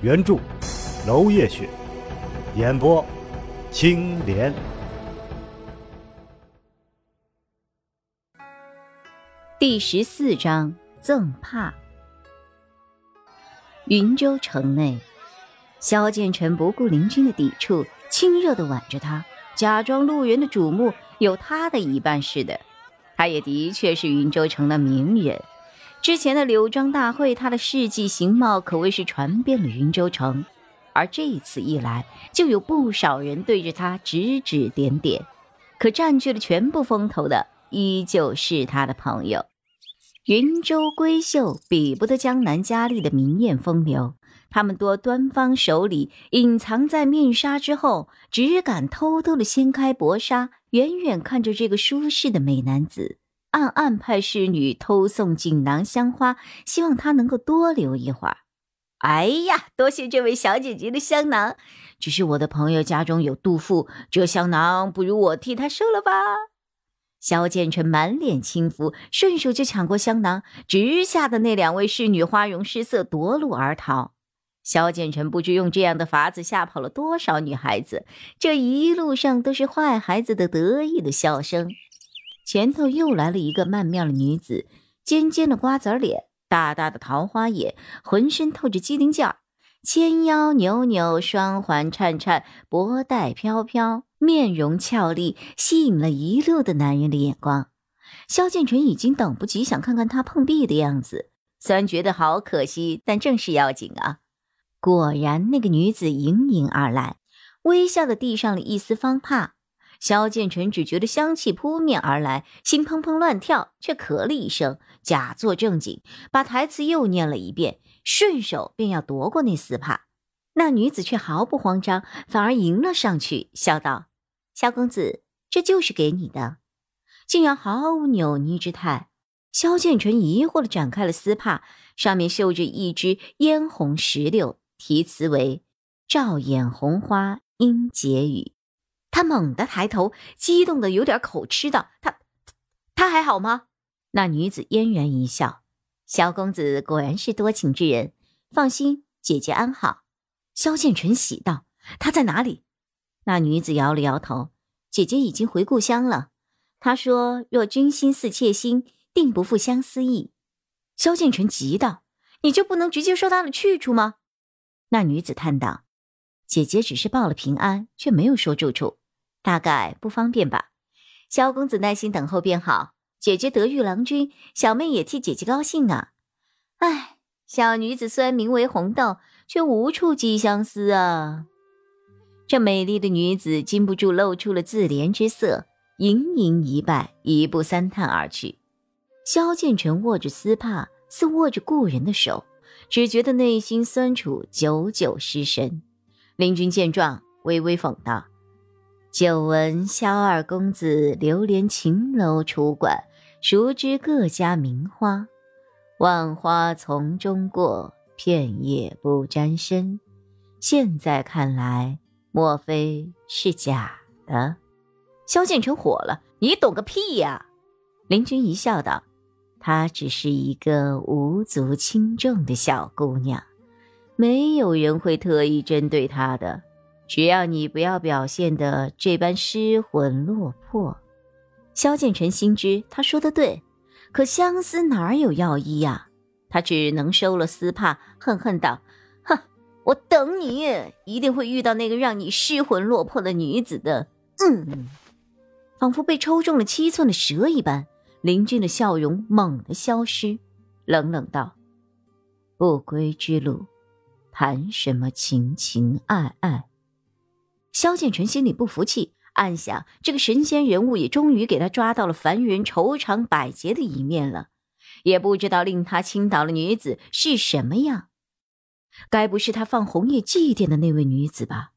原著楼夜雪，演播青莲。第十四章赠帕。云州城内，萧剑尘不顾林军的抵触，亲热的挽着他。假装路人的瞩目有他的一半似的，他也的确是云州城的名人。之前的柳庄大会，他的事迹形貌可谓是传遍了云州城。而这一次一来，就有不少人对着他指指点点。可占据了全部风头的，依旧是他的朋友。云州闺秀比不得江南佳丽的明艳风流。他们多端方手里隐藏在面纱之后，只敢偷偷的掀开薄纱，远远看着这个舒适的美男子，暗暗派侍女偷送锦囊香花，希望她能够多留一会儿。哎呀，多谢这位小姐姐的香囊，只是我的朋友家中有杜甫，这香囊不如我替他收了吧。萧剑尘满脸轻浮，顺手就抢过香囊，直吓得那两位侍女花容失色，夺路而逃。萧剑尘不知用这样的法子吓跑了多少女孩子，这一路上都是坏孩子的得意的笑声。前头又来了一个曼妙的女子，尖尖的瓜子脸，大大的桃花眼，浑身透着机灵劲儿，纤腰扭扭，双环颤颤，脖带飘飘，面容俏丽，吸引了一路的男人的眼光。萧剑尘已经等不及想看看她碰壁的样子，虽然觉得好可惜，但正是要紧啊。果然，那个女子迎迎而来，微笑的递上了一丝方帕。萧剑尘只觉得香气扑面而来，心砰砰乱跳，却咳了一声，假作正经，把台词又念了一遍，顺手便要夺过那丝帕。那女子却毫不慌张，反而迎了上去，笑道：“萧公子，这就是给你的。”竟然毫无扭捏之态。萧剑尘疑惑的展开了丝帕，上面绣着一只嫣红石榴。题词为“照眼红花应解语”，他猛地抬头，激动的有点口吃道：“他，他还好吗？”那女子嫣然一笑：“萧公子果然是多情之人，放心，姐姐安好。”萧剑尘喜道：“他在哪里？”那女子摇了摇头：“姐姐已经回故乡了。她说，若君心似妾心，定不负相思意。”萧剑尘急道：“你就不能直接说他的去处吗？”那女子叹道：“姐姐只是报了平安，却没有说住处，大概不方便吧。萧公子耐心等候便好。姐姐得遇郎君，小妹也替姐姐高兴啊。唉，小女子虽然名为红豆，却无处寄相思啊。”这美丽的女子禁不住露出了自怜之色，盈盈一拜，一步三叹而去。萧剑尘握着丝帕，似握着故人的手。只觉得内心酸楚，久久失神。林君见状，微微讽道：“久闻萧二公子流连秦楼楚馆，熟知各家名花。万花丛中过，片叶不沾身。现在看来，莫非是假的？”萧剑尘火了：“你懂个屁呀！”林君一笑道。她只是一个无足轻重的小姑娘，没有人会特意针对他的。只要你不要表现的这般失魂落魄。萧剑尘心知他说的对，可相思哪有药医呀？他只能收了丝帕，恨恨道：“哼，我等你，一定会遇到那个让你失魂落魄的女子的。”嗯，仿佛被抽中了七寸的蛇一般。林俊的笑容猛地消失，冷冷道：“不归之路，谈什么情情爱爱？”萧剑尘心里不服气，暗想：这个神仙人物也终于给他抓到了凡人愁肠百结的一面了，也不知道令他倾倒的女子是什么样。该不是他放红叶祭奠的那位女子吧？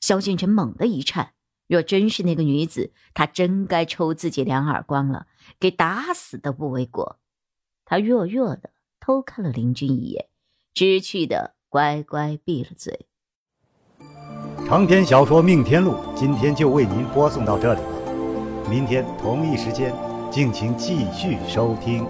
萧敬腾猛地一颤，若真是那个女子，他真该抽自己两耳光了，给打死都不为过。他弱弱的偷看了林君一眼，知趣的乖乖闭了嘴。长篇小说《命天录》今天就为您播送到这里了，明天同一时间，敬请继续收听。